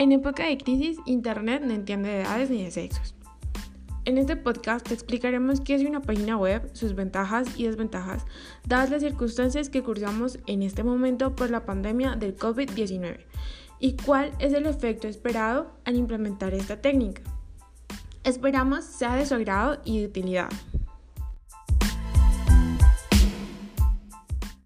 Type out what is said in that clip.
En época de crisis, Internet no entiende de edades ni de sexos. En este podcast te explicaremos qué es una página web, sus ventajas y desventajas, dadas las circunstancias que cursamos en este momento por la pandemia del COVID-19, y cuál es el efecto esperado al implementar esta técnica. Esperamos sea de su agrado y de utilidad.